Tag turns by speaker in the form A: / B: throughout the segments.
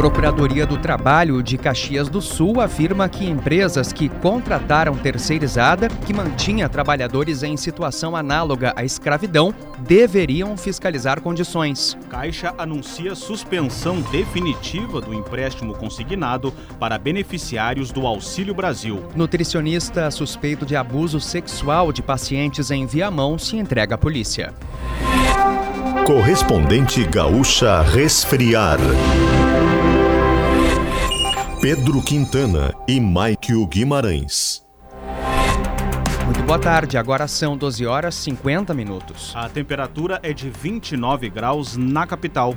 A: Procuradoria do Trabalho de Caxias do Sul afirma que empresas que contrataram terceirizada, que mantinha trabalhadores em situação análoga à escravidão, deveriam fiscalizar condições.
B: Caixa anuncia suspensão definitiva do empréstimo consignado para beneficiários do Auxílio Brasil.
A: Nutricionista suspeito de abuso sexual de pacientes em Viamão se entrega à polícia.
C: Correspondente Gaúcha Resfriar. Pedro Quintana e Maikio Guimarães.
A: Muito boa tarde, agora são 12 horas 50 minutos.
B: A temperatura é de 29 graus na capital.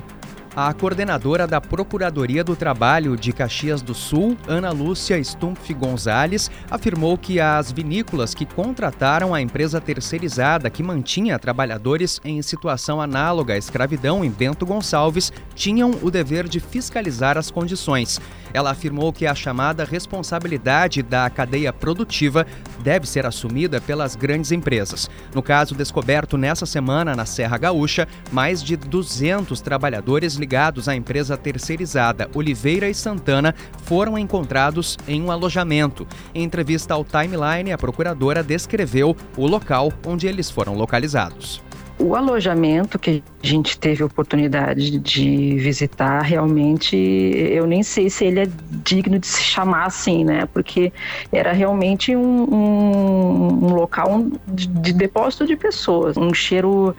A: A coordenadora da Procuradoria do Trabalho de Caxias do Sul, Ana Lúcia Stumpf Gonzalez, afirmou que as vinícolas que contrataram a empresa terceirizada que mantinha trabalhadores em situação análoga à escravidão em Bento Gonçalves tinham o dever de fiscalizar as condições. Ela afirmou que a chamada responsabilidade da cadeia produtiva deve ser assumida pelas grandes empresas. No caso descoberto nessa semana na Serra Gaúcha, mais de 200 trabalhadores ligados à empresa terceirizada Oliveira e Santana foram encontrados em um alojamento. Em entrevista ao Timeline, a procuradora descreveu o local onde eles foram localizados.
D: O alojamento que a gente teve oportunidade de visitar, realmente, eu nem sei se ele é digno de se chamar assim, né? Porque era realmente um, um, um local de depósito de pessoas, um cheiro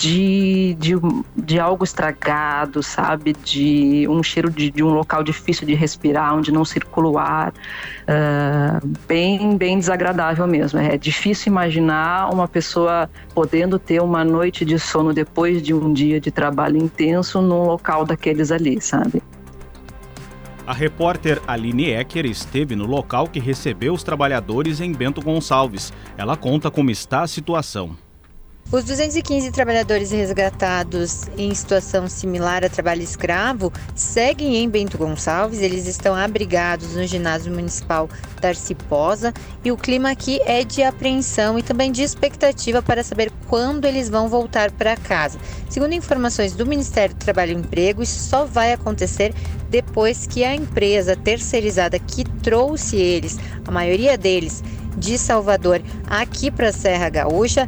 D: de, de, de algo estragado, sabe? De um cheiro de, de um local difícil de respirar, onde não circula o ar. Uh, bem, bem desagradável mesmo. É difícil imaginar uma pessoa podendo ter uma noite de sono depois de um dia de trabalho intenso num local daqueles ali, sabe?
B: A repórter Aline Ecker esteve no local que recebeu os trabalhadores em Bento Gonçalves. Ela conta como está a situação.
E: Os 215 trabalhadores resgatados em situação similar a trabalho escravo seguem em Bento Gonçalves. Eles estão abrigados no ginásio municipal Darcy Posa e o clima aqui é de apreensão e também de expectativa para saber quando eles vão voltar para casa. Segundo informações do Ministério do Trabalho e Emprego, isso só vai acontecer depois que a empresa terceirizada que trouxe eles, a maioria deles, de Salvador aqui para a Serra Gaúcha,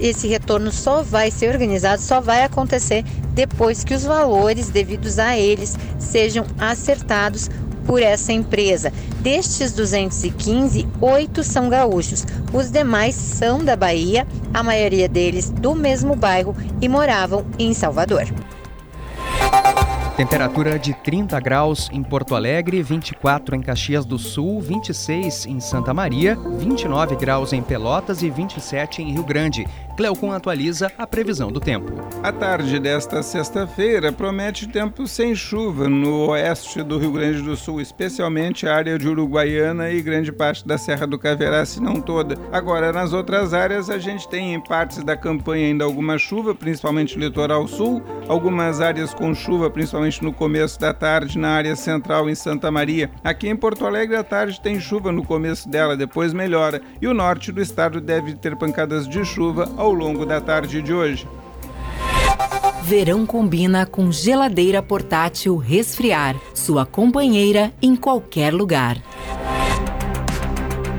E: esse retorno só vai ser organizado, só vai acontecer depois que os valores devidos a eles sejam acertados por essa empresa. Destes 215, oito são gaúchos. Os demais são da Bahia, a maioria deles do mesmo bairro e moravam em Salvador.
A: Temperatura de 30 graus em Porto Alegre, 24 em Caxias do Sul, 26 em Santa Maria, 29 graus em Pelotas e 27 em Rio Grande. Cleocum atualiza a previsão do tempo.
F: A tarde desta sexta-feira promete tempo sem chuva no oeste do Rio Grande do Sul, especialmente a área de Uruguaiana e grande parte da Serra do Caverá, se não toda. Agora, nas outras áreas, a gente tem em partes da campanha ainda alguma chuva, principalmente no litoral sul, algumas áreas com chuva, principalmente no começo da tarde na área central em Santa Maria. Aqui em Porto Alegre, a tarde tem chuva no começo dela, depois melhora, e o norte do estado deve ter pancadas de chuva ao longo da tarde de hoje.
G: Verão combina com geladeira portátil resfriar, sua companheira em qualquer lugar.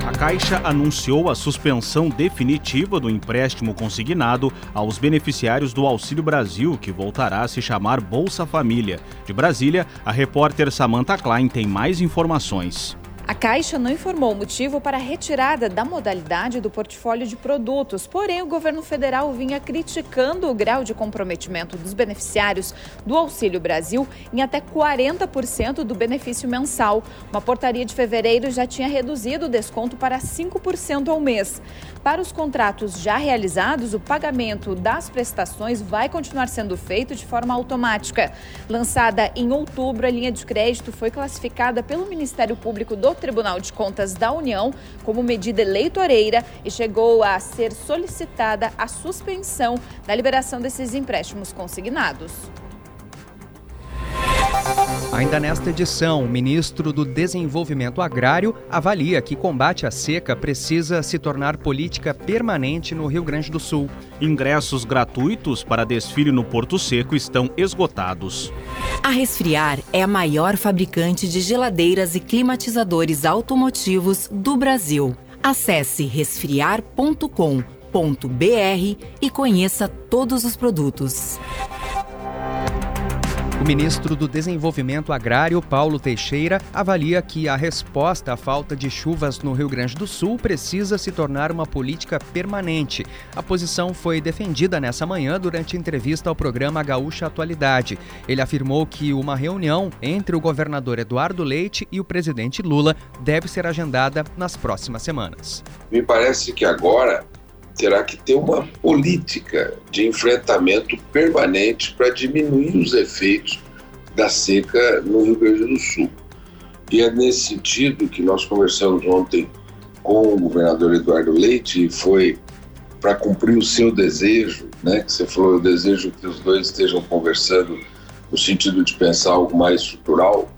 B: A Caixa anunciou a suspensão definitiva do empréstimo consignado aos beneficiários do Auxílio Brasil, que voltará a se chamar Bolsa Família. De Brasília, a repórter Samantha Klein tem mais informações.
H: A Caixa não informou o motivo para a retirada da modalidade do portfólio de produtos, porém o governo federal vinha criticando o grau de comprometimento dos beneficiários do Auxílio Brasil em até 40% do benefício mensal. Uma portaria de fevereiro já tinha reduzido o desconto para 5% ao mês. Para os contratos já realizados, o pagamento das prestações vai continuar sendo feito de forma automática. Lançada em outubro, a linha de crédito foi classificada pelo Ministério Público do Tribunal de Contas da União como medida eleitoreira e chegou a ser solicitada a suspensão da liberação desses empréstimos consignados.
A: Ainda nesta edição, o ministro do Desenvolvimento Agrário avalia que combate à seca precisa se tornar política permanente no Rio Grande do Sul.
B: Ingressos gratuitos para desfile no Porto Seco estão esgotados.
G: A Resfriar é a maior fabricante de geladeiras e climatizadores automotivos do Brasil. Acesse resfriar.com.br e conheça todos os produtos.
A: O ministro do Desenvolvimento Agrário, Paulo Teixeira, avalia que a resposta à falta de chuvas no Rio Grande do Sul precisa se tornar uma política permanente. A posição foi defendida nessa manhã durante entrevista ao programa Gaúcha Atualidade. Ele afirmou que uma reunião entre o governador Eduardo Leite e o presidente Lula deve ser agendada nas próximas semanas.
I: Me parece que agora terá que ter uma política de enfrentamento permanente para diminuir os efeitos da seca no Rio Grande do Sul. E é nesse sentido que nós conversamos ontem com o governador Eduardo Leite e foi para cumprir o seu desejo, né, que você falou, eu desejo que os dois estejam conversando no sentido de pensar algo mais estrutural,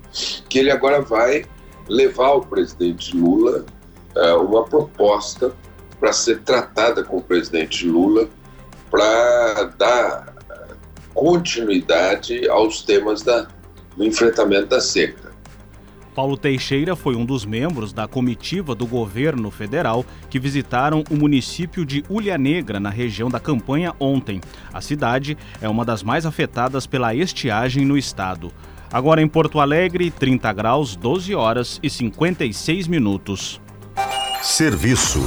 I: que ele agora vai levar ao presidente Lula uh, uma proposta para ser tratada com o presidente Lula para dar continuidade aos temas da, do enfrentamento da seca.
B: Paulo Teixeira foi um dos membros da comitiva do governo federal que visitaram o município de Ulha Negra, na região da campanha, ontem. A cidade é uma das mais afetadas pela estiagem no estado. Agora em Porto Alegre, 30 graus, 12 horas e 56 minutos.
C: Serviço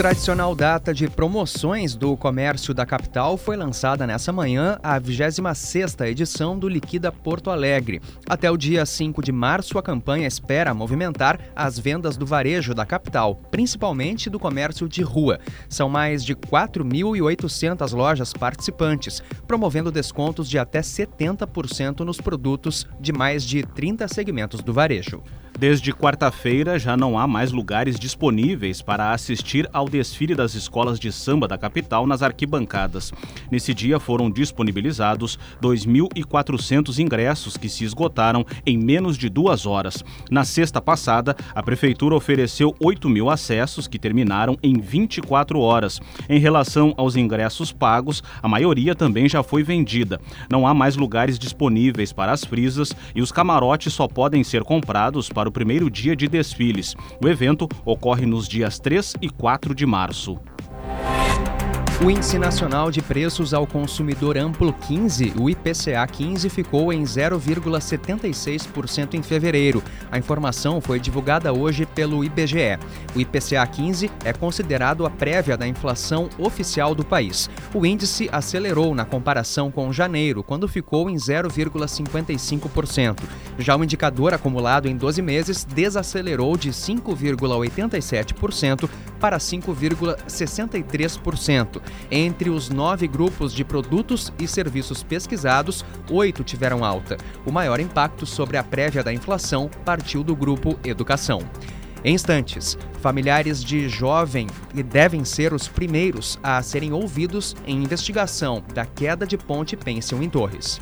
A: tradicional data de promoções do comércio da capital foi lançada nessa manhã a 26ª edição do Liquida Porto Alegre. Até o dia 5 de março, a campanha espera movimentar as vendas do varejo da capital, principalmente do comércio de rua. São mais de 4.800 lojas participantes, promovendo descontos de até 70% nos produtos de mais de 30 segmentos do varejo.
B: Desde quarta-feira já não há mais lugares disponíveis para assistir ao desfile das escolas de samba da capital nas arquibancadas. Nesse dia foram disponibilizados 2.400 ingressos que se esgotaram em menos de duas horas. Na sexta passada, a prefeitura ofereceu 8 mil acessos que terminaram em 24 horas. Em relação aos ingressos pagos, a maioria também já foi vendida. Não há mais lugares disponíveis para as frisas e os camarotes só podem ser comprados para o primeiro dia de desfiles. O evento ocorre nos dias 3 e 4 de março.
A: O Índice Nacional de Preços ao Consumidor Amplo 15, o IPCA 15, ficou em 0,76% em fevereiro. A informação foi divulgada hoje pelo IBGE. O IPCA 15 é considerado a prévia da inflação oficial do país. O índice acelerou na comparação com janeiro, quando ficou em 0,55%. Já o indicador acumulado em 12 meses desacelerou de 5,87% para 5,63%. Entre os nove grupos de produtos e serviços pesquisados, oito tiveram alta. O maior impacto sobre a prévia da inflação partiu do grupo Educação. Em instantes, familiares de jovem devem ser os primeiros a serem ouvidos em investigação da queda de ponte Pension em Torres.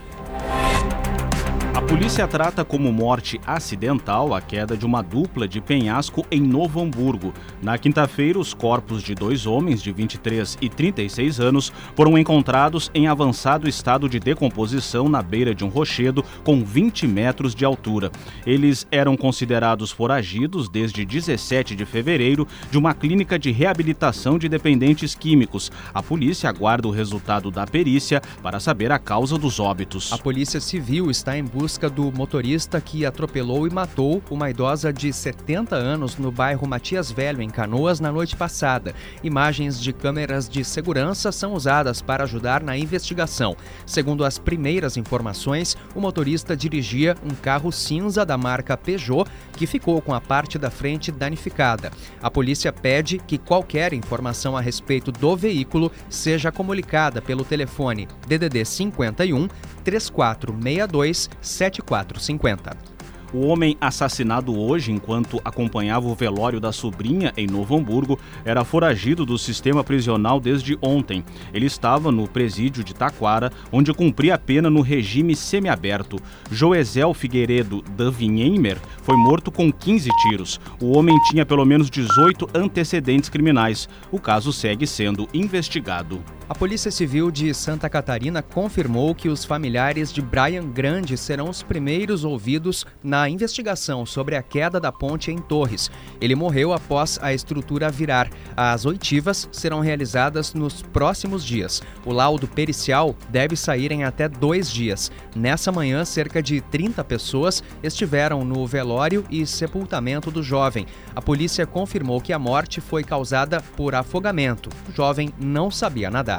B: Polícia trata como morte acidental a queda de uma dupla de penhasco em Novo Hamburgo. Na quinta-feira, os corpos de dois homens de 23 e 36 anos foram encontrados em avançado estado de decomposição na beira de um rochedo com 20 metros de altura. Eles eram considerados foragidos desde 17 de fevereiro de uma clínica de reabilitação de dependentes químicos. A polícia aguarda o resultado da perícia para saber a causa dos óbitos.
A: A Polícia Civil está em busca busca do motorista que atropelou e matou uma idosa de 70 anos no bairro Matias Velho, em Canoas, na noite passada. Imagens de câmeras de segurança são usadas para ajudar na investigação. Segundo as primeiras informações, o motorista dirigia um carro cinza da marca Peugeot que ficou com a parte da frente danificada. A polícia pede que qualquer informação a respeito do veículo seja comunicada pelo telefone DDD 51 3462 7450.
B: O homem assassinado hoje enquanto acompanhava o velório da sobrinha em Novo Hamburgo era foragido do sistema prisional desde ontem. Ele estava no presídio de Taquara, onde cumpria a pena no regime semiaberto. Joesel Figueiredo Davinheimer foi morto com 15 tiros. O homem tinha pelo menos 18 antecedentes criminais. O caso segue sendo investigado.
A: A Polícia Civil de Santa Catarina confirmou que os familiares de Brian Grande serão os primeiros ouvidos na investigação sobre a queda da ponte em Torres. Ele morreu após a estrutura virar. As oitivas serão realizadas nos próximos dias. O laudo pericial deve sair em até dois dias. Nessa manhã, cerca de 30 pessoas estiveram no velório e sepultamento do jovem. A polícia confirmou que a morte foi causada por afogamento. O jovem não sabia nadar.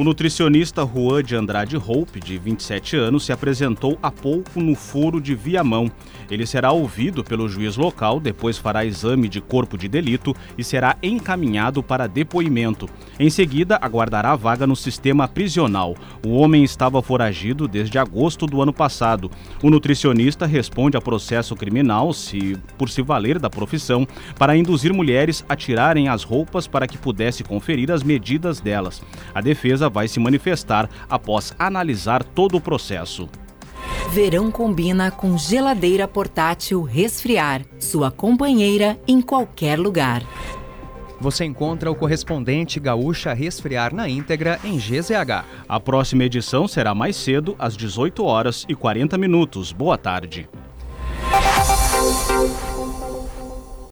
B: O nutricionista Juan de Andrade Hope, de 27 anos, se apresentou há pouco no foro de Viamão. Ele será ouvido pelo juiz local, depois fará exame de corpo de delito e será encaminhado para depoimento. Em seguida, aguardará vaga no sistema prisional. O homem estava foragido desde agosto do ano passado. O nutricionista responde a processo criminal, se por se valer da profissão, para induzir mulheres a tirarem as roupas para que pudesse conferir as medidas delas. A defesa vai se manifestar após analisar todo o processo.
G: Verão combina com geladeira portátil resfriar, sua companheira em qualquer lugar.
A: Você encontra o correspondente Gaúcha Resfriar na íntegra em GZH.
B: A próxima edição será mais cedo, às 18 horas e 40 minutos. Boa tarde.